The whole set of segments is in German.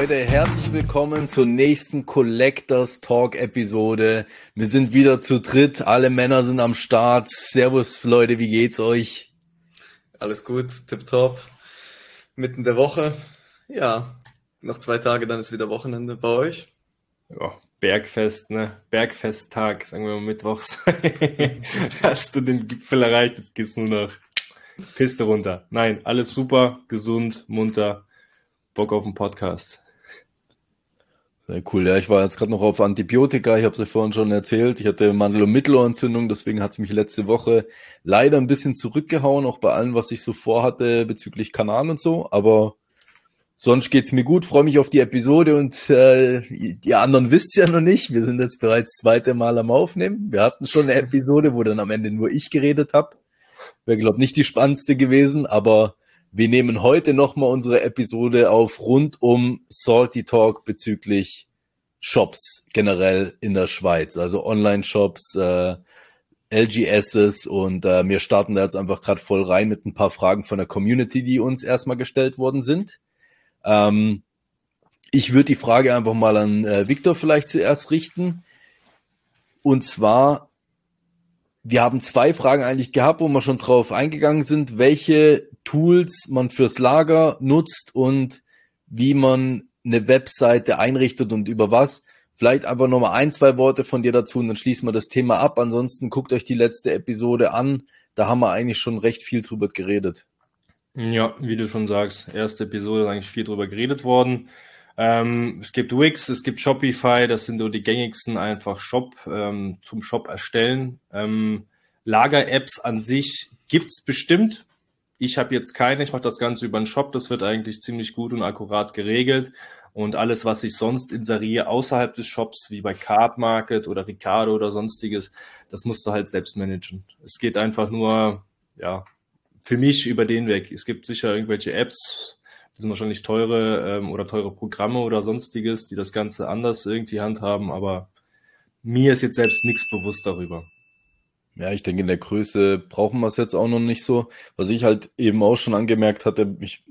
Leute, herzlich willkommen zur nächsten Collectors Talk Episode. Wir sind wieder zu dritt, alle Männer sind am Start. Servus Leute, wie geht's euch? Alles gut, tipptopp. Mitten der Woche. Ja, noch zwei Tage, dann ist wieder Wochenende bei euch. Ja, Bergfest, ne? Bergfesttag, sagen wir mal mittwochs. Hast du den Gipfel erreicht, jetzt geht's nur noch Piste runter. Nein, alles super, gesund, munter, Bock auf den Podcast. Sehr cool. Ja, ich war jetzt gerade noch auf Antibiotika. Ich habe es ja vorhin schon erzählt. Ich hatte Mandel- und Mittelohrentzündung, deswegen hat es mich letzte Woche leider ein bisschen zurückgehauen, auch bei allem, was ich so vorhatte bezüglich Kanal und so. Aber sonst geht's mir gut. Freue mich auf die Episode und äh, die anderen wisst ja noch nicht. Wir sind jetzt bereits zweite Mal am Aufnehmen. Wir hatten schon eine Episode, wo dann am Ende nur ich geredet habe. Wäre, glaube nicht die spannendste gewesen, aber wir nehmen heute nochmal unsere Episode auf rund um Salty Talk bezüglich Shops generell in der Schweiz, also Online-Shops, äh, LGSs und äh, wir starten da jetzt einfach gerade voll rein mit ein paar Fragen von der Community, die uns erstmal gestellt worden sind. Ähm, ich würde die Frage einfach mal an äh, Victor vielleicht zuerst richten. Und zwar, wir haben zwei Fragen eigentlich gehabt, wo wir schon drauf eingegangen sind, welche Tools man fürs Lager nutzt und wie man eine Webseite einrichtet und über was. Vielleicht einfach nochmal ein, zwei Worte von dir dazu und dann schließen wir das Thema ab. Ansonsten guckt euch die letzte Episode an. Da haben wir eigentlich schon recht viel drüber geredet. Ja, wie du schon sagst, erste Episode ist eigentlich viel drüber geredet worden. Ähm, es gibt Wix, es gibt Shopify, das sind so die gängigsten einfach Shop ähm, zum Shop erstellen. Ähm, Lager-Apps an sich gibt's bestimmt. Ich habe jetzt keine, ich mache das Ganze über einen Shop, das wird eigentlich ziemlich gut und akkurat geregelt. Und alles, was ich sonst inseriere außerhalb des Shops, wie bei Card Market oder Ricardo oder sonstiges, das musst du halt selbst managen. Es geht einfach nur, ja, für mich über den Weg. Es gibt sicher irgendwelche Apps, das sind wahrscheinlich teure ähm, oder teure Programme oder sonstiges, die das Ganze anders irgendwie handhaben, aber mir ist jetzt selbst nichts bewusst darüber. Ja, ich denke, in der Größe brauchen wir es jetzt auch noch nicht so. Was ich halt eben auch schon angemerkt hatte, ich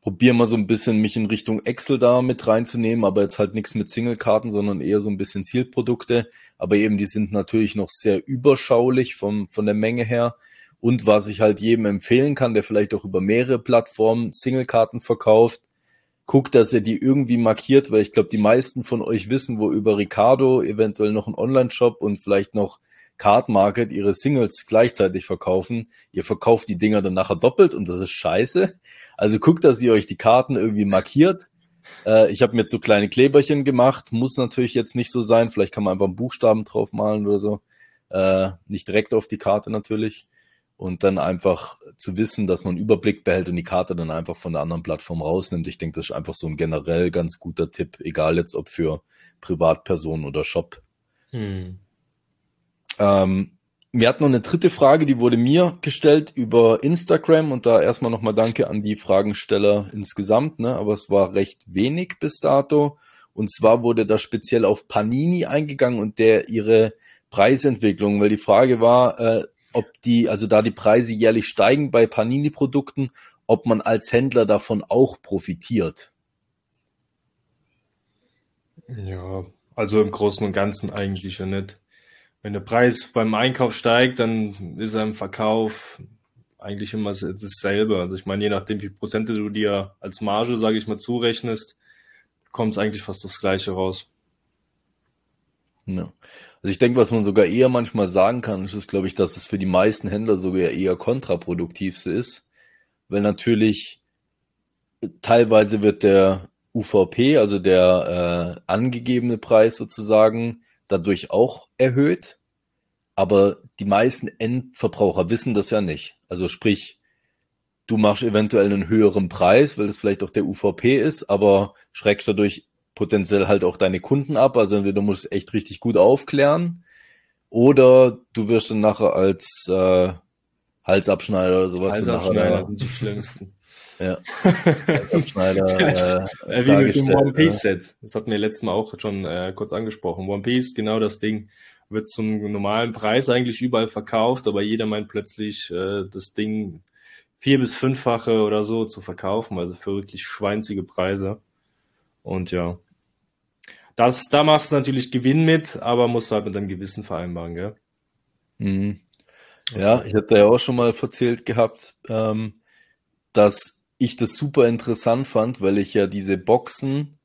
probiere mal so ein bisschen mich in Richtung Excel da mit reinzunehmen, aber jetzt halt nichts mit Single-Karten, sondern eher so ein bisschen Zielprodukte. Aber eben, die sind natürlich noch sehr überschaulich vom, von der Menge her. Und was ich halt jedem empfehlen kann, der vielleicht auch über mehrere Plattformen Singlekarten verkauft, guckt, dass er die irgendwie markiert, weil ich glaube, die meisten von euch wissen, wo über Ricardo eventuell noch ein Online-Shop und vielleicht noch Card Market ihre Singles gleichzeitig verkaufen. Ihr verkauft die Dinger dann nachher doppelt und das ist scheiße. Also guckt, dass ihr euch die Karten irgendwie markiert. Äh, ich habe mir jetzt so kleine Kleberchen gemacht. Muss natürlich jetzt nicht so sein. Vielleicht kann man einfach einen Buchstaben draufmalen oder so. Äh, nicht direkt auf die Karte natürlich und dann einfach zu wissen, dass man Überblick behält und die Karte dann einfach von der anderen Plattform rausnimmt. Ich denke, das ist einfach so ein generell ganz guter Tipp, egal jetzt ob für Privatpersonen oder Shop. Hm. Ähm, wir hatten noch eine dritte Frage, die wurde mir gestellt über Instagram und da erstmal nochmal Danke an die Fragensteller insgesamt, ne? aber es war recht wenig bis dato. Und zwar wurde da speziell auf Panini eingegangen und der ihre Preisentwicklung, weil die Frage war, äh, ob die, also da die Preise jährlich steigen bei Panini-Produkten, ob man als Händler davon auch profitiert. Ja, also im Großen und Ganzen eigentlich ja nicht. Wenn der Preis beim Einkauf steigt, dann ist er im Verkauf eigentlich immer dasselbe. Also ich meine, je nachdem, wie Prozente du dir als Marge, sage ich mal, zurechnest, kommt es eigentlich fast das Gleiche raus. Ja. Also ich denke, was man sogar eher manchmal sagen kann, ist, glaube ich, dass es für die meisten Händler sogar eher kontraproduktiv ist, weil natürlich teilweise wird der UVP, also der äh, angegebene Preis sozusagen, dadurch auch erhöht, aber die meisten Endverbraucher wissen das ja nicht. Also sprich, du machst eventuell einen höheren Preis, weil das vielleicht auch der UVP ist, aber schreckst dadurch potenziell halt auch deine Kunden ab. Also entweder du musst echt richtig gut aufklären oder du wirst dann nachher als äh, Halsabschneider oder sowas. Halsabschneider sind die schlimmsten. Ja. Halsabschneider. äh, Wie mit dem One Piece Set. Das hatten wir letztes Mal auch schon äh, kurz angesprochen. One Piece, genau das Ding. Wird zum normalen Preis eigentlich überall verkauft, aber jeder meint plötzlich, äh, das Ding vier bis fünffache oder so zu verkaufen, also für wirklich schweinzige Preise. Und ja, das, da machst du natürlich Gewinn mit, aber musst halt mit deinem Gewissen vereinbaren, gell? Mhm. Ja, ich hatte ja auch schon mal erzählt gehabt, ähm, dass ich das super interessant fand, weil ich ja diese Boxen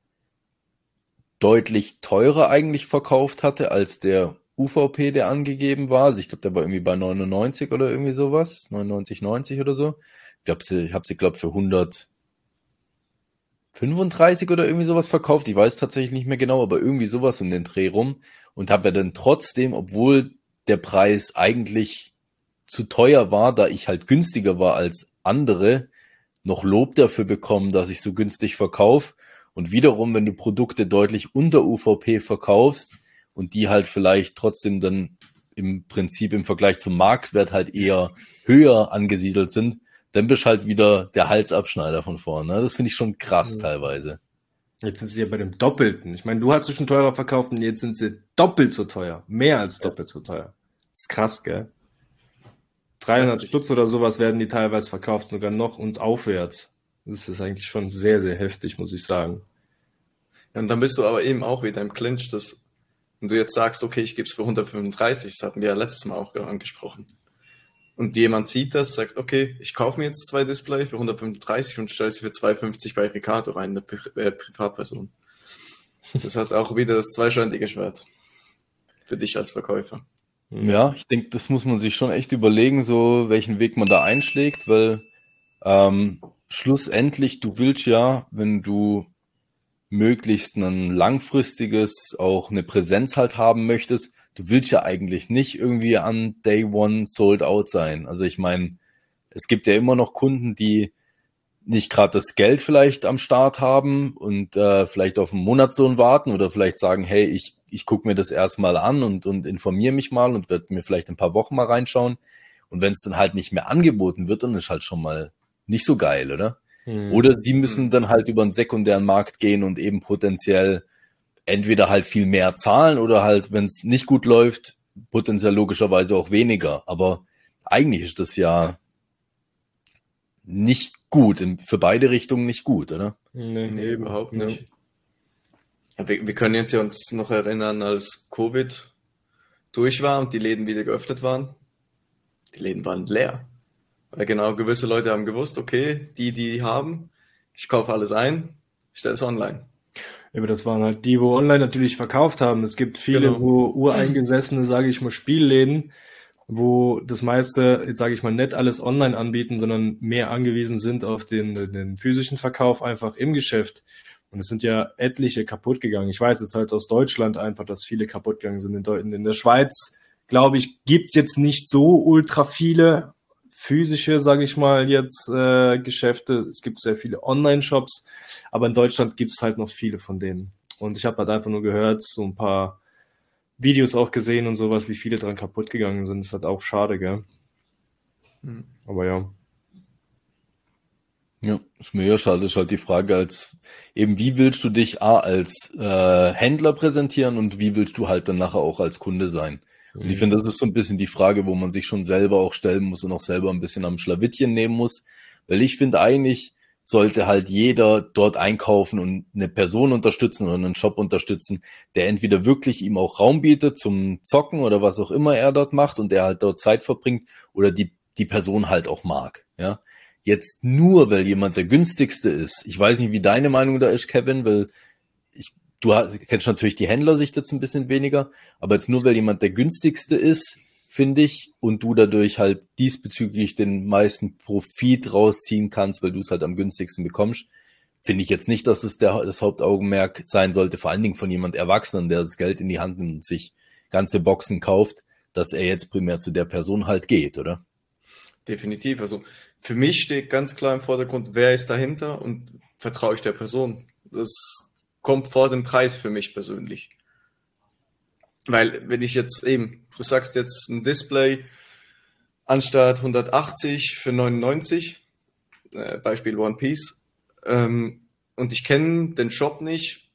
deutlich teurer eigentlich verkauft hatte als der UVP, der angegeben war. Also ich glaube, der war irgendwie bei 99 oder irgendwie sowas, 99, 90 oder so. Ich glaube, ich habe sie, glaube für 135 oder irgendwie sowas verkauft. Ich weiß tatsächlich nicht mehr genau, aber irgendwie sowas um den Dreh rum. Und habe ja dann trotzdem, obwohl der Preis eigentlich zu teuer war, da ich halt günstiger war als andere, noch Lob dafür bekommen, dass ich so günstig verkaufe. Und wiederum, wenn du Produkte deutlich unter UVP verkaufst und die halt vielleicht trotzdem dann im Prinzip im Vergleich zum Marktwert halt eher höher angesiedelt sind, dann bist halt wieder der Halsabschneider von vorne. Ne? Das finde ich schon krass mhm. teilweise. Jetzt sind sie ja bei dem Doppelten. Ich meine, du hast sie schon teurer verkauft und jetzt sind sie doppelt so teuer. Mehr als doppelt so teuer. Das ist krass, gell? 300 Stutz oder sowas werden die teilweise verkauft, sogar noch und aufwärts. Das ist eigentlich schon sehr, sehr heftig, muss ich sagen. Ja, und dann bist du aber eben auch wieder im Clinch, dass wenn du jetzt sagst, okay, ich gebe es für 135, das hatten wir ja letztes Mal auch angesprochen. Und jemand sieht das, sagt, okay, ich kaufe mir jetzt zwei Display für 135 und stelle sie für 250 bei Ricardo rein, eine Pri äh, Privatperson. Das hat auch wieder das zweischneidige Schwert. Für dich als Verkäufer. Ja, ich denke, das muss man sich schon echt überlegen, so welchen Weg man da einschlägt, weil ähm, schlussendlich, du willst ja, wenn du möglichst ein langfristiges, auch eine Präsenz halt haben möchtest, du willst ja eigentlich nicht irgendwie an Day One sold out sein. Also ich meine, es gibt ja immer noch Kunden, die nicht gerade das Geld vielleicht am Start haben und äh, vielleicht auf einen Monatslohn warten oder vielleicht sagen, hey, ich ich gucke mir das erstmal an und, und informiere mich mal und werde mir vielleicht ein paar Wochen mal reinschauen. Und wenn es dann halt nicht mehr angeboten wird, dann ist halt schon mal nicht so geil, oder? Mhm. Oder die müssen dann halt über einen sekundären Markt gehen und eben potenziell entweder halt viel mehr zahlen oder halt, wenn es nicht gut läuft, potenziell logischerweise auch weniger. Aber eigentlich ist das ja nicht gut, für beide Richtungen nicht gut, oder? Nee, nee überhaupt nicht. Wir, wir können jetzt ja uns noch erinnern, als Covid durch war und die Läden wieder geöffnet waren. Die Läden waren leer. Weil genau gewisse Leute haben gewusst, okay, die, die haben, ich kaufe alles ein, ich stelle es online. Ja, aber das waren halt die, wo online natürlich verkauft haben. Es gibt viele, genau. wo ureingesessene, sage ich mal, Spielläden, wo das meiste, jetzt sage ich mal, nicht alles online anbieten, sondern mehr angewiesen sind auf den, den physischen Verkauf einfach im Geschäft. Und es sind ja etliche kaputt gegangen. Ich weiß es halt aus Deutschland einfach, dass viele kaputt gegangen sind. In, in der Schweiz, glaube ich, gibt's jetzt nicht so ultra viele physische, sage ich mal, jetzt äh, Geschäfte. Es gibt sehr viele Online-Shops, aber in Deutschland gibt's halt noch viele von denen. Und ich habe halt einfach nur gehört, so ein paar Videos auch gesehen und sowas, wie viele dran kaputt gegangen sind. Das ist halt auch schade, gell? Mhm. Aber ja. Ja, ist mir ja schade, ist halt die Frage als eben, wie willst du dich A als äh, Händler präsentieren und wie willst du halt dann nachher auch als Kunde sein? Und ich finde, das ist so ein bisschen die Frage, wo man sich schon selber auch stellen muss und auch selber ein bisschen am Schlawittchen nehmen muss. Weil ich finde eigentlich, sollte halt jeder dort einkaufen und eine Person unterstützen oder einen Shop unterstützen, der entweder wirklich ihm auch Raum bietet zum Zocken oder was auch immer er dort macht und der halt dort Zeit verbringt oder die, die Person halt auch mag. Ja, jetzt nur, weil jemand der günstigste ist. Ich weiß nicht, wie deine Meinung da ist, Kevin, weil ich, du kennst natürlich die Händlersicht jetzt ein bisschen weniger, aber jetzt nur, weil jemand der günstigste ist, finde ich, und du dadurch halt diesbezüglich den meisten Profit rausziehen kannst, weil du es halt am günstigsten bekommst, finde ich jetzt nicht, dass es der, das Hauptaugenmerk sein sollte, vor allen Dingen von jemand Erwachsenen, der das Geld in die Hand nimmt und sich ganze Boxen kauft, dass er jetzt primär zu der Person halt geht, oder? Definitiv. Also für mich steht ganz klar im Vordergrund, wer ist dahinter und vertraue ich der Person. Das kommt vor dem Preis für mich persönlich. Weil wenn ich jetzt eben, du sagst jetzt ein Display anstatt 180 für 99, äh, Beispiel One Piece, ähm, und ich kenne den Shop nicht,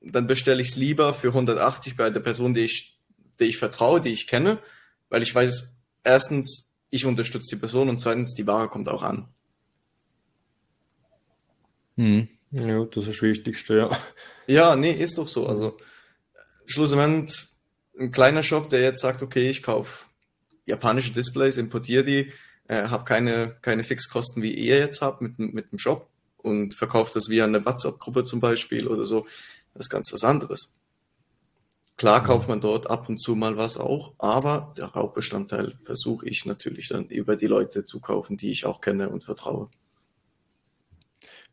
dann bestelle ich es lieber für 180 bei der Person, die ich, die ich vertraue, die ich kenne, weil ich weiß, erstens, ich unterstütze die Person und zweitens, die Ware kommt auch an. Hm. Ja, das ist das Wichtigste, ja. Ja, nee, ist doch so. Also schlussendlich ein kleiner Shop, der jetzt sagt, okay, ich kaufe japanische Displays, importiere die, äh, habe keine, keine Fixkosten, wie ihr jetzt habt mit, mit dem Shop und verkauft das via eine WhatsApp-Gruppe zum Beispiel oder so. Das ist ganz was anderes. Klar mhm. kauft man dort ab und zu mal was auch, aber der Hauptbestandteil versuche ich natürlich dann über die Leute zu kaufen, die ich auch kenne und vertraue.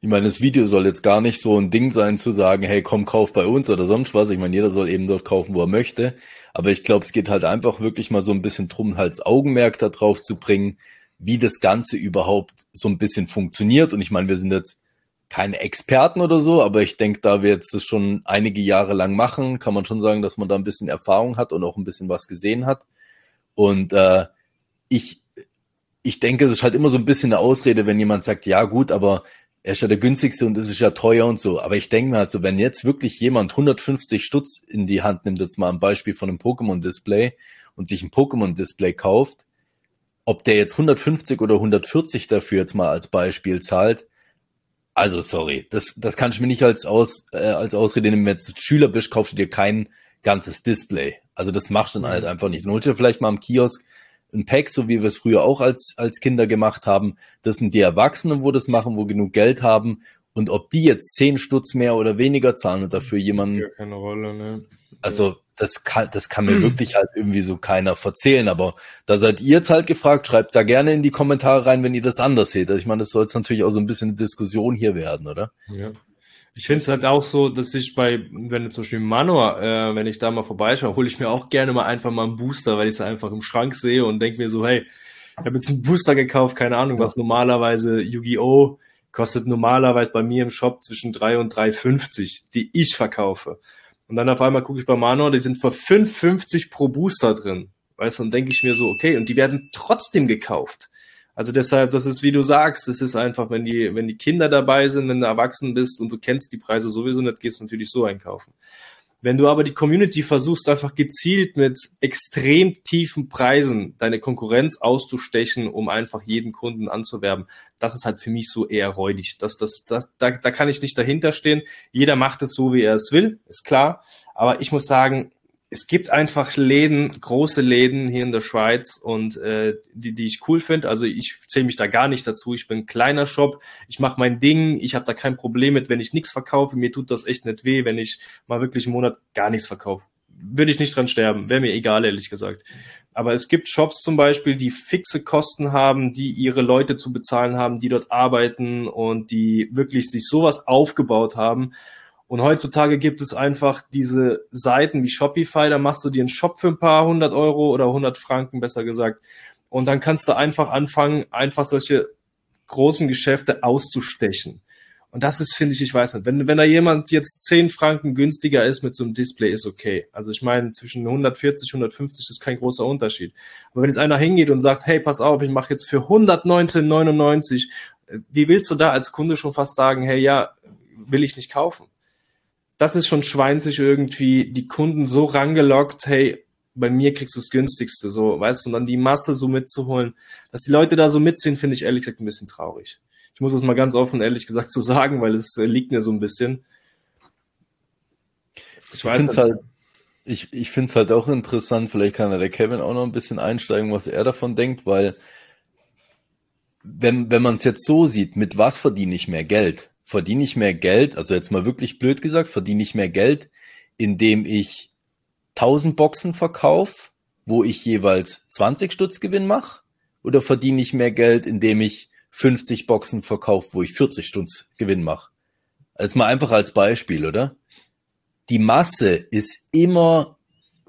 Ich meine, das Video soll jetzt gar nicht so ein Ding sein zu sagen, hey, komm, kauf bei uns oder sonst was. Ich meine, jeder soll eben dort kaufen, wo er möchte. Aber ich glaube, es geht halt einfach wirklich mal so ein bisschen drum, halt das Augenmerk da drauf zu bringen, wie das Ganze überhaupt so ein bisschen funktioniert. Und ich meine, wir sind jetzt keine Experten oder so, aber ich denke, da wir jetzt das schon einige Jahre lang machen, kann man schon sagen, dass man da ein bisschen Erfahrung hat und auch ein bisschen was gesehen hat. Und äh, ich, ich denke, es ist halt immer so ein bisschen eine Ausrede, wenn jemand sagt, ja gut, aber er ist ja der günstigste und es ist ja teuer und so. Aber ich denke mir halt so, wenn jetzt wirklich jemand 150 Stutz in die Hand nimmt, jetzt mal ein Beispiel von einem Pokémon-Display und sich ein Pokémon-Display kauft, ob der jetzt 150 oder 140 dafür jetzt mal als Beispiel zahlt, also sorry, das, das kann ich mir nicht als, Aus, äh, als Ausrede nehmen. Wenn du Schüler bist, kaufst du dir kein ganzes Display. Also das machst du dann halt einfach nicht. Dann holst du vielleicht mal am Kiosk ein Pack, so wie wir es früher auch als, als Kinder gemacht haben. Das sind die Erwachsenen, wo das machen, wo genug Geld haben. Und ob die jetzt zehn Stutz mehr oder weniger zahlen und dafür jemanden. Ja, keine Rolle, ne? Also, das kann, das kann mir wirklich halt irgendwie so keiner verzählen. Aber da seid ihr jetzt halt gefragt. Schreibt da gerne in die Kommentare rein, wenn ihr das anders seht. Also ich meine, das soll jetzt natürlich auch so ein bisschen eine Diskussion hier werden, oder? Ja. Ich finde es halt auch so, dass ich bei, wenn zum Beispiel Manor, äh, wenn ich da mal vorbeischaue, hole ich mir auch gerne mal einfach mal einen Booster, weil ich es einfach im Schrank sehe und denke mir so, hey, ich habe jetzt einen Booster gekauft, keine Ahnung, was normalerweise Yu-Gi-Oh! kostet normalerweise bei mir im Shop zwischen 3 und 3,50, die ich verkaufe. Und dann auf einmal gucke ich bei Manor, die sind für 5,50 pro Booster drin. Weißt du, dann denke ich mir so, okay, und die werden trotzdem gekauft. Also deshalb, das ist, wie du sagst, es ist einfach, wenn die, wenn die Kinder dabei sind, wenn du erwachsen bist und du kennst die Preise sowieso nicht, gehst du natürlich so einkaufen. Wenn du aber die Community versuchst, einfach gezielt mit extrem tiefen Preisen deine Konkurrenz auszustechen, um einfach jeden Kunden anzuwerben, das ist halt für mich so eher räudig. Das, das, das, da, da kann ich nicht dahinter stehen. Jeder macht es so, wie er es will, ist klar. Aber ich muss sagen, es gibt einfach Läden, große Läden hier in der Schweiz und äh, die, die ich cool finde. Also ich zähle mich da gar nicht dazu. Ich bin ein kleiner Shop, ich mache mein Ding, ich habe da kein Problem mit, wenn ich nichts verkaufe. Mir tut das echt nicht weh, wenn ich mal wirklich einen Monat gar nichts verkaufe. Würde ich nicht dran sterben, wäre mir egal, ehrlich gesagt. Aber es gibt Shops zum Beispiel, die fixe Kosten haben, die ihre Leute zu bezahlen haben, die dort arbeiten und die wirklich sich sowas aufgebaut haben und heutzutage gibt es einfach diese Seiten wie Shopify, da machst du dir einen Shop für ein paar hundert Euro oder hundert Franken, besser gesagt. Und dann kannst du einfach anfangen, einfach solche großen Geschäfte auszustechen. Und das ist, finde ich, ich weiß nicht, wenn, wenn da jemand jetzt zehn Franken günstiger ist mit so einem Display, ist okay. Also ich meine, zwischen 140, 150 ist kein großer Unterschied. Aber wenn jetzt einer hingeht und sagt, hey, pass auf, ich mache jetzt für 119,99, wie willst du da als Kunde schon fast sagen, hey, ja, will ich nicht kaufen? Das ist schon schweinzig irgendwie, die Kunden so rangelockt, hey, bei mir kriegst du das günstigste, so, weißt du, und dann die Masse so mitzuholen, dass die Leute da so mitziehen, finde ich ehrlich gesagt ein bisschen traurig. Ich muss es mal ganz offen, ehrlich gesagt, so sagen, weil es äh, liegt mir so ein bisschen. Ich weiß ich halt, ich, ich finde es halt auch interessant, vielleicht kann der Kevin auch noch ein bisschen einsteigen, was er davon denkt, weil wenn, wenn man es jetzt so sieht, mit was verdiene ich mehr Geld? Verdiene ich mehr Geld, also jetzt mal wirklich blöd gesagt, verdiene ich mehr Geld, indem ich 1000 Boxen verkaufe, wo ich jeweils 20 Stutz Gewinn mache, oder verdiene ich mehr Geld, indem ich 50 Boxen verkaufe, wo ich 40 Stutz Gewinn mache? Also mal einfach als Beispiel, oder? Die Masse ist immer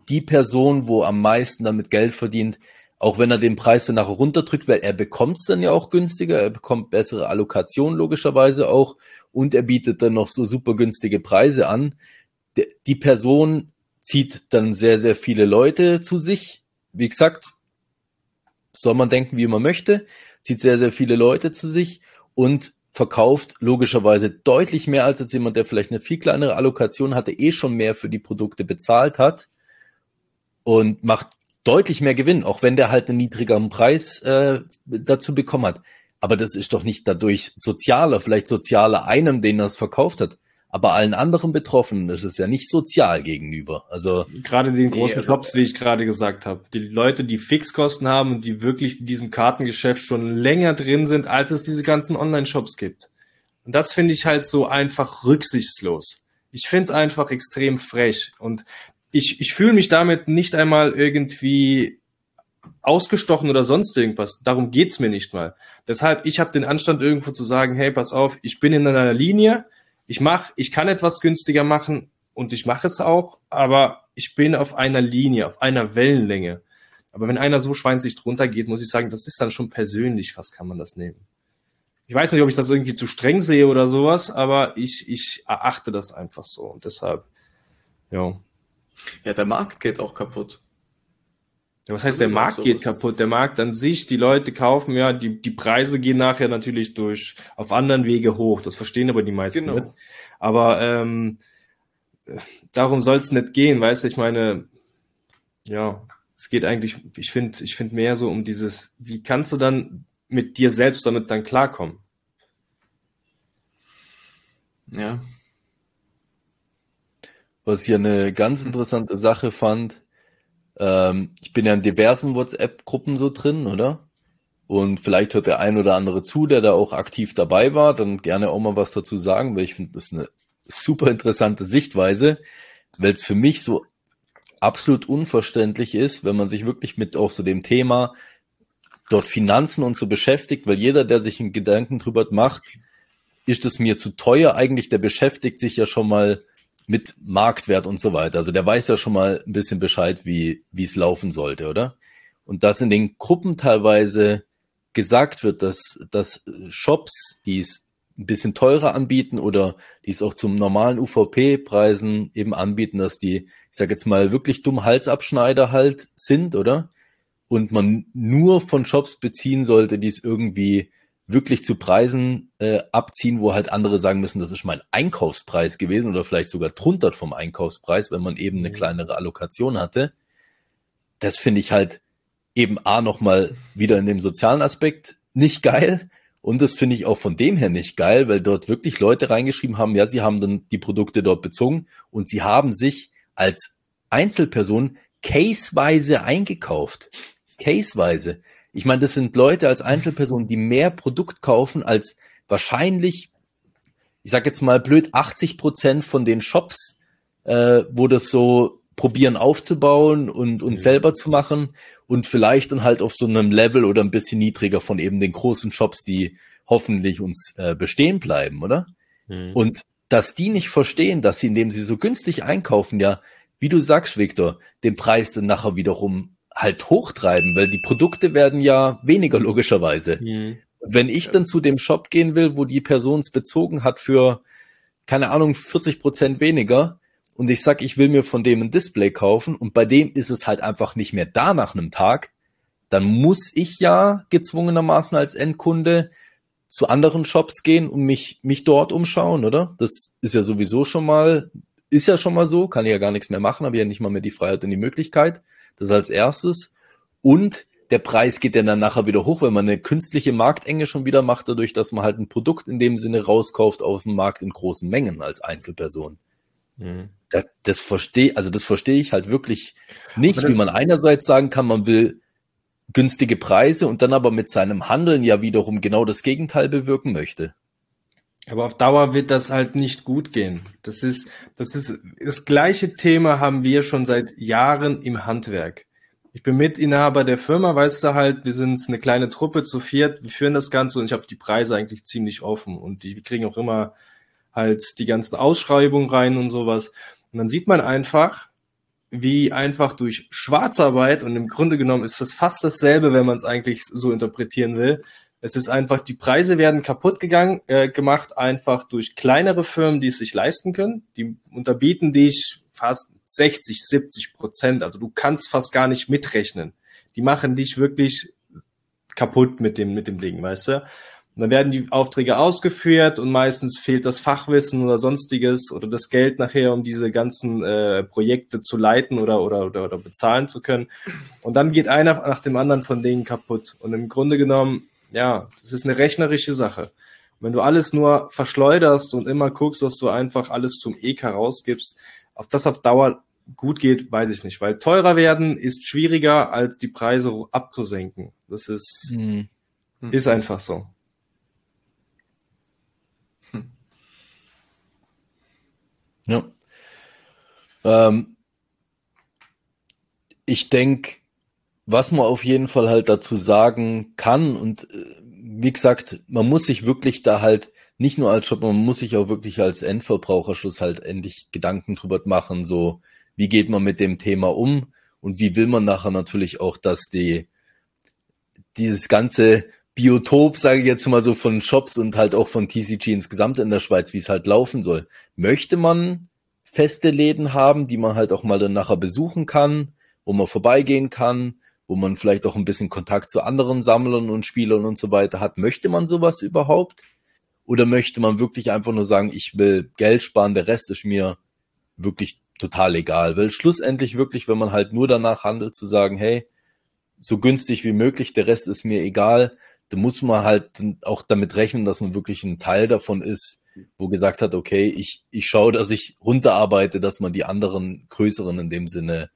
die Person, wo am meisten damit Geld verdient, auch wenn er den Preis dann nachher runterdrückt, weil er bekommt es dann ja auch günstiger, er bekommt bessere Allokation logischerweise auch und er bietet dann noch so super günstige Preise an. Die Person zieht dann sehr, sehr viele Leute zu sich. Wie gesagt, soll man denken, wie man möchte, zieht sehr, sehr viele Leute zu sich und verkauft logischerweise deutlich mehr als jetzt jemand, der vielleicht eine viel kleinere Allokation hatte, eh schon mehr für die Produkte bezahlt hat und macht deutlich mehr Gewinn, auch wenn der halt einen niedrigeren Preis äh, dazu bekommen hat. Aber das ist doch nicht dadurch sozialer, vielleicht sozialer einem, den er es verkauft hat. Aber allen anderen Betroffenen ist es ja nicht sozial gegenüber. Also gerade den großen also, Shops, wie ich gerade gesagt habe, die Leute, die Fixkosten haben und die wirklich in diesem Kartengeschäft schon länger drin sind, als es diese ganzen Online-Shops gibt. Und das finde ich halt so einfach rücksichtslos. Ich finde es einfach extrem frech und ich, ich fühle mich damit nicht einmal irgendwie ausgestochen oder sonst irgendwas. Darum geht's mir nicht mal. Deshalb, ich habe den Anstand irgendwo zu sagen, hey, pass auf, ich bin in einer Linie, ich mach, ich kann etwas günstiger machen und ich mache es auch, aber ich bin auf einer Linie, auf einer Wellenlänge. Aber wenn einer so schweinsig drunter geht, muss ich sagen, das ist dann schon persönlich, was kann man das nehmen? Ich weiß nicht, ob ich das irgendwie zu streng sehe oder sowas, aber ich, ich erachte das einfach so und deshalb, ja. Ja, der Markt geht auch kaputt. Ja, was heißt, der Markt so geht kaputt? Der Markt an sich, die Leute kaufen ja, die, die Preise gehen nachher natürlich durch auf anderen Wege hoch. Das verstehen aber die meisten genau. nicht. Aber ähm, darum soll es nicht gehen, weißt du, ich meine, ja, es geht eigentlich, ich finde, ich finde mehr so um dieses, wie kannst du dann mit dir selbst damit dann klarkommen? Ja. Was ich eine ganz interessante Sache fand, ähm, ich bin ja in diversen WhatsApp-Gruppen so drin, oder? Und vielleicht hört der ein oder andere zu, der da auch aktiv dabei war, dann gerne auch mal was dazu sagen, weil ich finde, das ist eine super interessante Sichtweise, weil es für mich so absolut unverständlich ist, wenn man sich wirklich mit auch so dem Thema dort Finanzen und so beschäftigt, weil jeder, der sich einen Gedanken drüber macht, ist es mir zu teuer eigentlich, der beschäftigt sich ja schon mal mit Marktwert und so weiter. Also der weiß ja schon mal ein bisschen Bescheid, wie wie es laufen sollte, oder? Und dass in den Gruppen teilweise gesagt wird, dass, dass Shops, die es ein bisschen teurer anbieten oder die es auch zum normalen UVP-Preisen eben anbieten, dass die, ich sage jetzt mal, wirklich dumm Halsabschneider halt sind, oder? Und man nur von Shops beziehen sollte, die es irgendwie wirklich zu Preisen äh, abziehen, wo halt andere sagen müssen, das ist mein Einkaufspreis gewesen oder vielleicht sogar drunter vom Einkaufspreis, wenn man eben eine mhm. kleinere Allokation hatte. Das finde ich halt eben A nochmal wieder in dem sozialen Aspekt nicht geil. Und das finde ich auch von dem her nicht geil, weil dort wirklich Leute reingeschrieben haben, ja, sie haben dann die Produkte dort bezogen und sie haben sich als Einzelperson caseweise eingekauft. Caseweise. Ich meine, das sind Leute als Einzelpersonen, die mehr Produkt kaufen als wahrscheinlich, ich sag jetzt mal blöd, 80 Prozent von den Shops, äh, wo das so probieren aufzubauen und, und ja. selber zu machen und vielleicht dann halt auf so einem Level oder ein bisschen niedriger von eben den großen Shops, die hoffentlich uns äh, bestehen bleiben, oder? Mhm. Und dass die nicht verstehen, dass sie, indem sie so günstig einkaufen, ja, wie du sagst, Victor, den Preis dann nachher wiederum halt hochtreiben, weil die Produkte werden ja weniger logischerweise. Mhm. Wenn ich dann zu dem Shop gehen will, wo die Person es bezogen hat für, keine Ahnung, 40 Prozent weniger, und ich sag, ich will mir von dem ein Display kaufen und bei dem ist es halt einfach nicht mehr da nach einem Tag, dann muss ich ja gezwungenermaßen als Endkunde zu anderen Shops gehen und mich, mich dort umschauen, oder? Das ist ja sowieso schon mal, ist ja schon mal so, kann ich ja gar nichts mehr machen, habe ja nicht mal mehr die Freiheit und die Möglichkeit. Das als erstes. Und der Preis geht ja dann nachher wieder hoch, wenn man eine künstliche Marktenge schon wieder macht, dadurch, dass man halt ein Produkt in dem Sinne rauskauft auf dem Markt in großen Mengen als Einzelperson. Mhm. Das, das verstehe, also das verstehe ich halt wirklich nicht, wie man einerseits sagen kann, man will günstige Preise und dann aber mit seinem Handeln ja wiederum genau das Gegenteil bewirken möchte. Aber auf Dauer wird das halt nicht gut gehen. Das ist, das ist, das gleiche Thema haben wir schon seit Jahren im Handwerk. Ich bin Mitinhaber der Firma, weißt du halt, wir sind eine kleine Truppe zu viert, wir führen das Ganze und ich habe die Preise eigentlich ziemlich offen und die, wir kriegen auch immer halt die ganzen Ausschreibungen rein und sowas. Und dann sieht man einfach, wie einfach durch Schwarzarbeit und im Grunde genommen ist das fast dasselbe, wenn man es eigentlich so interpretieren will, es ist einfach, die Preise werden kaputt gegangen, äh, gemacht, einfach durch kleinere Firmen, die es sich leisten können. Die unterbieten dich fast 60, 70 Prozent. Also du kannst fast gar nicht mitrechnen. Die machen dich wirklich kaputt mit dem, mit dem Ding, weißt du? Und dann werden die Aufträge ausgeführt und meistens fehlt das Fachwissen oder sonstiges oder das Geld nachher, um diese ganzen äh, Projekte zu leiten oder, oder, oder, oder bezahlen zu können. Und dann geht einer nach dem anderen von denen kaputt. Und im Grunde genommen Ja, das ist eine rechnerische Sache. wenn du alles nur verschleuderst und immer guckst, dass du einfach alles zum EK rausgibst, auf das auf Dauer gut geht, weiß ich nicht, weil teurer werden ist schwieriger, als die Preise abzusenken. Das ist, mhm. ist einfach so. Hm. Ja. Ähm, ich denke, was man auf jeden Fall halt dazu sagen kann und äh, wie gesagt, man muss sich wirklich da halt nicht nur als Shop, man muss sich auch wirklich als Endverbraucherschluss halt endlich Gedanken drüber machen, so wie geht man mit dem Thema um und wie will man nachher natürlich auch, dass die dieses ganze Biotop, sage ich jetzt mal so, von Shops und halt auch von TCG insgesamt in der Schweiz, wie es halt laufen soll. Möchte man feste Läden haben, die man halt auch mal dann nachher besuchen kann, wo man vorbeigehen kann, wo man vielleicht auch ein bisschen Kontakt zu anderen Sammlern und Spielern und so weiter hat. Möchte man sowas überhaupt? Oder möchte man wirklich einfach nur sagen, ich will Geld sparen, der Rest ist mir wirklich total egal. Weil schlussendlich wirklich, wenn man halt nur danach handelt, zu sagen, hey, so günstig wie möglich, der Rest ist mir egal, da muss man halt auch damit rechnen, dass man wirklich ein Teil davon ist, wo gesagt hat, okay, ich, ich schaue, dass ich runterarbeite, dass man die anderen größeren in dem Sinne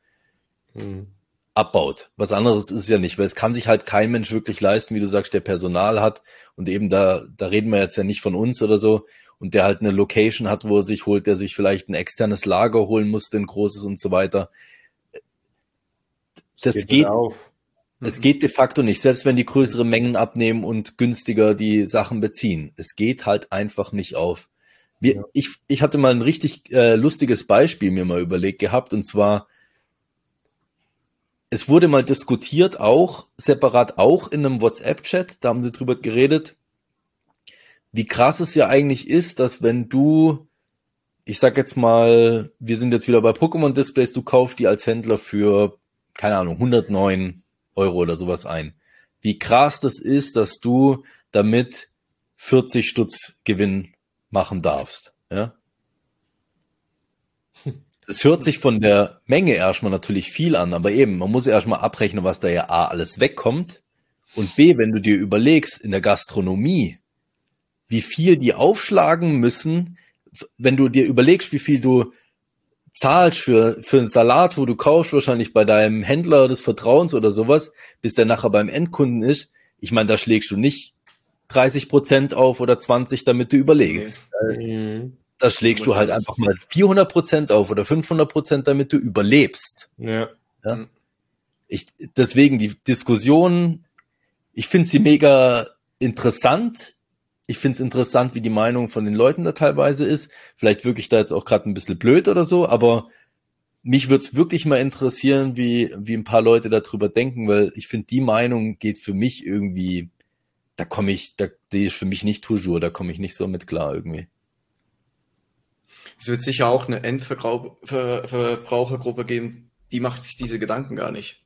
mhm. Abbaut. Was anderes ist ja nicht, weil es kann sich halt kein Mensch wirklich leisten, wie du sagst, der Personal hat und eben da, da reden wir jetzt ja nicht von uns oder so und der halt eine Location hat, wo er sich holt, der sich vielleicht ein externes Lager holen musste, ein großes und so weiter. Das geht, geht auf. Es geht de facto nicht, selbst wenn die größere Mengen abnehmen und günstiger die Sachen beziehen. Es geht halt einfach nicht auf. Wir, ja. ich, ich hatte mal ein richtig äh, lustiges Beispiel mir mal überlegt gehabt und zwar es wurde mal diskutiert, auch separat, auch in einem WhatsApp-Chat, da haben sie drüber geredet, wie krass es ja eigentlich ist, dass wenn du, ich sag jetzt mal, wir sind jetzt wieder bei Pokémon Displays, du kaufst die als Händler für, keine Ahnung, 109 Euro oder sowas ein. Wie krass das ist, dass du damit 40 Stutz Gewinn machen darfst. Ja? Das hört sich von der Menge erstmal natürlich viel an, aber eben, man muss erstmal abrechnen, was da ja A alles wegkommt und B, wenn du dir überlegst, in der Gastronomie, wie viel die aufschlagen müssen, wenn du dir überlegst, wie viel du zahlst für, für einen Salat, wo du kaufst, wahrscheinlich bei deinem Händler des Vertrauens oder sowas, bis der nachher beim Endkunden ist, ich meine, da schlägst du nicht 30 Prozent auf oder 20, damit du überlegst. Okay. Mhm. Da schlägst du halt einfach mal 400 Prozent auf oder 500 Prozent, damit du überlebst. Ja. ja? Mhm. Ich, deswegen die Diskussion, ich finde sie mega interessant. Ich finde es interessant, wie die Meinung von den Leuten da teilweise ist. Vielleicht wirklich da jetzt auch gerade ein bisschen blöd oder so, aber mich würde es wirklich mal interessieren, wie, wie ein paar Leute darüber denken, weil ich finde, die Meinung geht für mich irgendwie, da komme ich, da, die ist für mich nicht toujours, da komme ich nicht so mit klar irgendwie. Es wird sicher auch eine Endverbrauchergruppe geben, die macht sich diese Gedanken gar nicht.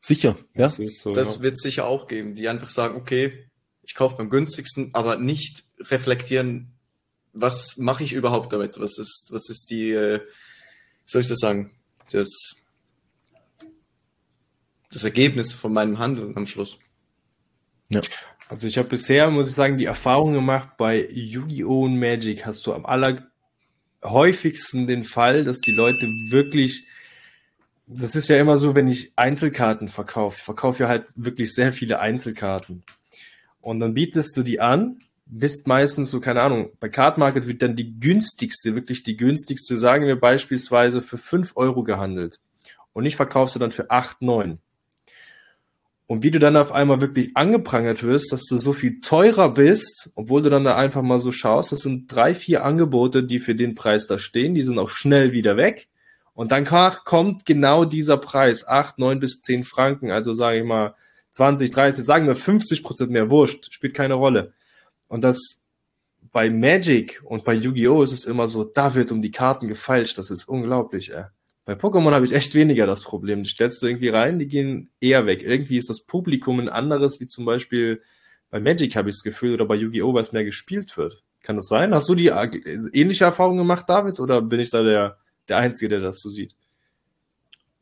Sicher, ja. Das, so, das ja. wird sicher auch geben, die einfach sagen, okay, ich kaufe beim günstigsten, aber nicht reflektieren, was mache ich überhaupt damit? Was ist, was ist die, äh, soll ich das sagen, das, das Ergebnis von meinem Handeln am Schluss. Ja. Also ich habe bisher, muss ich sagen, die Erfahrung gemacht, bei Yu-Gi-Oh! und Magic hast du am aller häufigsten den Fall, dass die Leute wirklich, das ist ja immer so, wenn ich Einzelkarten verkaufe, ich verkaufe ja halt wirklich sehr viele Einzelkarten. Und dann bietest du die an, bist meistens so, keine Ahnung, bei Card Market wird dann die günstigste, wirklich die günstigste, sagen wir beispielsweise für 5 Euro gehandelt. Und ich verkaufe sie dann für 8, 9. Und wie du dann auf einmal wirklich angeprangert wirst, dass du so viel teurer bist, obwohl du dann da einfach mal so schaust, das sind drei, vier Angebote, die für den Preis da stehen, die sind auch schnell wieder weg. Und dann kommt genau dieser Preis, acht, neun bis zehn Franken, also sage ich mal 20, 30, sagen wir 50 Prozent mehr, wurscht, spielt keine Rolle. Und das bei Magic und bei Yu-Gi-Oh! ist es immer so, da wird um die Karten gefeilscht, das ist unglaublich, ey. Bei Pokémon habe ich echt weniger das Problem. Die stellst du irgendwie rein, die gehen eher weg. Irgendwie ist das Publikum ein anderes, wie zum Beispiel bei Magic habe ich das Gefühl, oder bei Yu-Gi-Oh!, was mehr gespielt wird. Kann das sein? Hast du die ähnliche Erfahrung gemacht, David, oder bin ich da der, der Einzige, der das so sieht?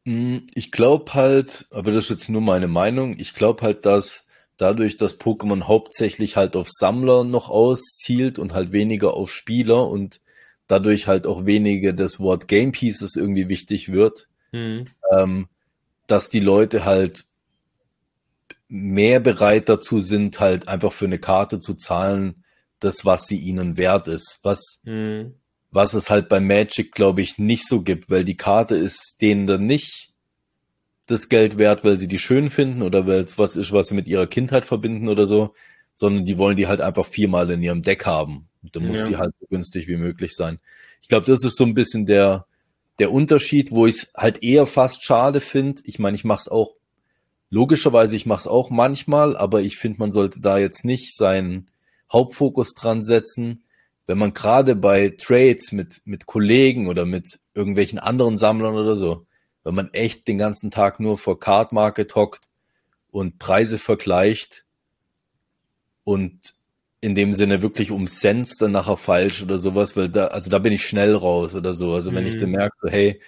Hm, ich glaube halt, aber das ist jetzt nur meine Meinung, ich glaube halt, dass dadurch, dass Pokémon hauptsächlich halt auf Sammler noch auszielt und halt weniger auf Spieler und dadurch halt auch weniger das Wort Game Pieces irgendwie wichtig wird, mhm. ähm, dass die Leute halt mehr bereit dazu sind, halt einfach für eine Karte zu zahlen, das, was sie ihnen wert ist. Was, mhm. was es halt bei Magic, glaube ich, nicht so gibt, weil die Karte ist denen dann nicht das Geld wert, weil sie die schön finden oder weil es was ist, was sie mit ihrer Kindheit verbinden oder so, sondern die wollen die halt einfach viermal in ihrem Deck haben. Und dann muss ja. die halt so günstig wie möglich sein. Ich glaube, das ist so ein bisschen der, der Unterschied, wo ich es halt eher fast schade finde. Ich meine, ich mache es auch, logischerweise, ich mache es auch manchmal, aber ich finde, man sollte da jetzt nicht seinen Hauptfokus dran setzen. Wenn man gerade bei Trades mit, mit Kollegen oder mit irgendwelchen anderen Sammlern oder so, wenn man echt den ganzen Tag nur vor Card Market hockt und Preise vergleicht und in dem Sinne wirklich um Cents dann nachher falsch oder sowas, weil da, also da bin ich schnell raus oder so. Also wenn mhm. ich dann merke, so, hey,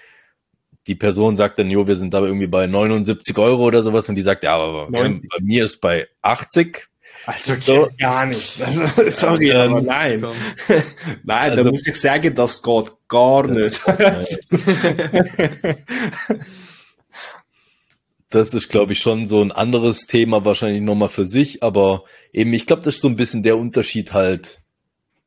die Person sagt dann, jo, wir sind da irgendwie bei 79 Euro oder sowas und die sagt, ja, aber bei mir ist bei 80, also so. gar nicht. Sorry, ähm, aber nein. nein, also, da muss ich sagen, das geht gar das nicht. das ist, glaube ich, schon so ein anderes Thema, wahrscheinlich nochmal für sich, aber eben, ich glaube, das ist so ein bisschen der Unterschied halt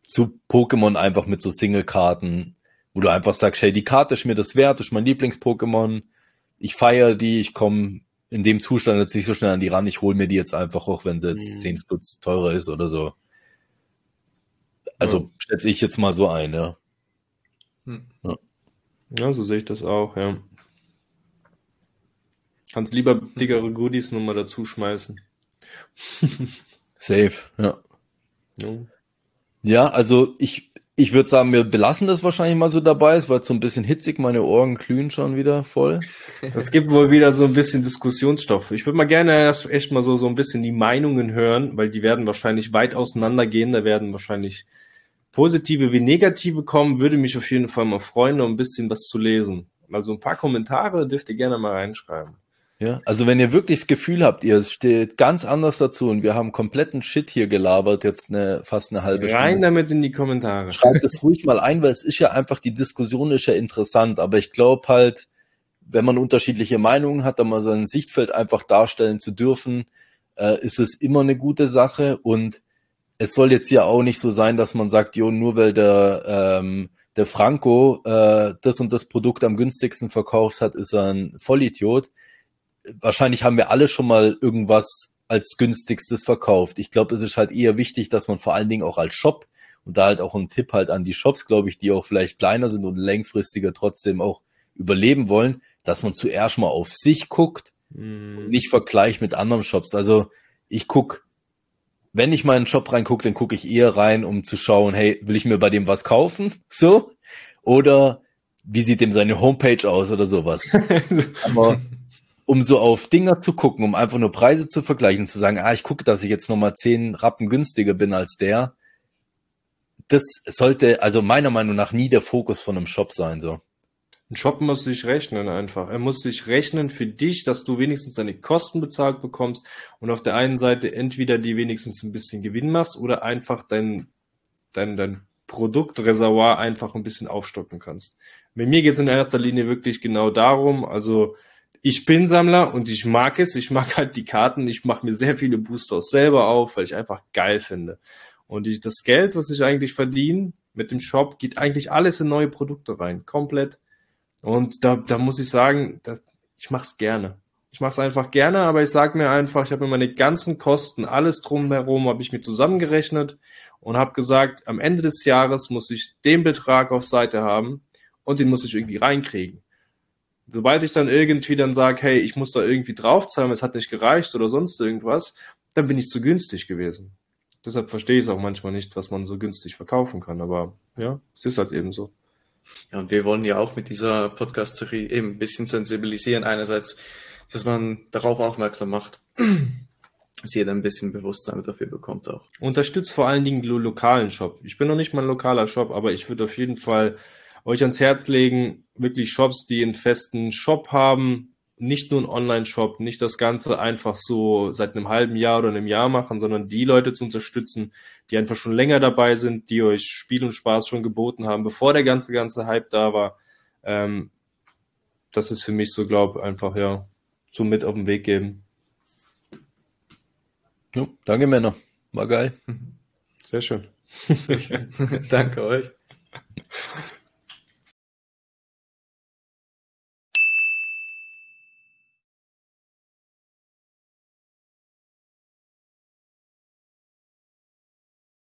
zu Pokémon einfach mit so Single-Karten, wo du einfach sagst, hey, die Karte ist mir das wert, ist mein Lieblings-Pokémon, ich feiere die, ich komme in dem Zustand jetzt nicht so schnell an die ran. Ich hole mir die jetzt einfach, auch wenn sie jetzt mhm. 10 Stutz teurer ist oder so. Also ja. schätze ich jetzt mal so ein, ja. Hm. ja. Ja, so sehe ich das auch, ja. Kannst lieber dickere Goodies nochmal dazu schmeißen. Safe, ja. ja. Ja, also ich, ich würde sagen, wir belassen das wahrscheinlich mal so dabei. Es war so ein bisschen hitzig, meine Ohren glühen schon wieder voll. Es gibt wohl wieder so ein bisschen Diskussionsstoff. Ich würde mal gerne erst echt mal so, so ein bisschen die Meinungen hören, weil die werden wahrscheinlich weit auseinandergehen. Da werden wahrscheinlich positive wie negative kommen. Würde mich auf jeden Fall mal freuen, noch ein bisschen was zu lesen. Also ein paar Kommentare dürft ihr gerne mal reinschreiben. Ja, also wenn ihr wirklich das Gefühl habt, ihr steht ganz anders dazu und wir haben kompletten Shit hier gelabert, jetzt eine, fast eine halbe Rein Stunde. Rein damit in die Kommentare. Schreibt es ruhig mal ein, weil es ist ja einfach, die Diskussion ist ja interessant, aber ich glaube halt, wenn man unterschiedliche Meinungen hat, dann mal sein Sichtfeld einfach darstellen zu dürfen, äh, ist es immer eine gute Sache und es soll jetzt ja auch nicht so sein, dass man sagt, jo, nur weil der, ähm, der Franco äh, das und das Produkt am günstigsten verkauft hat, ist er ein Vollidiot wahrscheinlich haben wir alle schon mal irgendwas als günstigstes verkauft. Ich glaube, es ist halt eher wichtig, dass man vor allen Dingen auch als Shop und da halt auch ein Tipp halt an die Shops, glaube ich, die auch vielleicht kleiner sind und längfristiger trotzdem auch überleben wollen, dass man zuerst mal auf sich guckt mm. und nicht vergleicht mit anderen Shops. Also ich guck, wenn ich mal in den Shop reingucke, dann gucke ich eher rein, um zu schauen, hey, will ich mir bei dem was kaufen? So? Oder wie sieht dem seine Homepage aus oder sowas? Aber um so auf Dinger zu gucken, um einfach nur Preise zu vergleichen und zu sagen, ah, ich gucke, dass ich jetzt nochmal zehn Rappen günstiger bin als der. Das sollte also meiner Meinung nach nie der Fokus von einem Shop sein, so. Ein Shop muss sich rechnen einfach. Er muss sich rechnen für dich, dass du wenigstens deine Kosten bezahlt bekommst und auf der einen Seite entweder die wenigstens ein bisschen Gewinn machst oder einfach dein, dein, dein Produktreservoir einfach ein bisschen aufstocken kannst. Bei mir geht es in erster Linie wirklich genau darum, also ich bin Sammler und ich mag es. Ich mag halt die Karten. Ich mache mir sehr viele Boosters selber auf, weil ich einfach geil finde. Und ich, das Geld, was ich eigentlich verdiene mit dem Shop, geht eigentlich alles in neue Produkte rein. Komplett. Und da, da muss ich sagen, das, ich mache es gerne. Ich mache es einfach gerne, aber ich sage mir einfach, ich habe mir meine ganzen Kosten, alles drumherum, habe ich mir zusammengerechnet und habe gesagt, am Ende des Jahres muss ich den Betrag auf Seite haben und den muss ich irgendwie reinkriegen sobald ich dann irgendwie dann sage, hey, ich muss da irgendwie draufzahlen, es hat nicht gereicht oder sonst irgendwas, dann bin ich zu günstig gewesen. Deshalb verstehe ich es auch manchmal nicht, was man so günstig verkaufen kann. Aber ja, es ist halt eben so. Ja, und wir wollen ja auch mit dieser Podcast-Serie eben ein bisschen sensibilisieren. Einerseits, dass man darauf aufmerksam macht, dass jeder ein bisschen Bewusstsein dafür bekommt auch. Unterstützt vor allen Dingen den lokalen Shop. Ich bin noch nicht mal ein lokaler Shop, aber ich würde auf jeden Fall euch ans Herz legen, wirklich Shops, die einen festen Shop haben, nicht nur ein Online-Shop, nicht das Ganze einfach so seit einem halben Jahr oder einem Jahr machen, sondern die Leute zu unterstützen, die einfach schon länger dabei sind, die euch Spiel und Spaß schon geboten haben, bevor der ganze, ganze Hype da war. Ähm, das ist für mich so, glaube einfach, ja, so mit auf den Weg geben. Jo, danke, Männer. War geil. Sehr schön. Sehr schön. danke euch.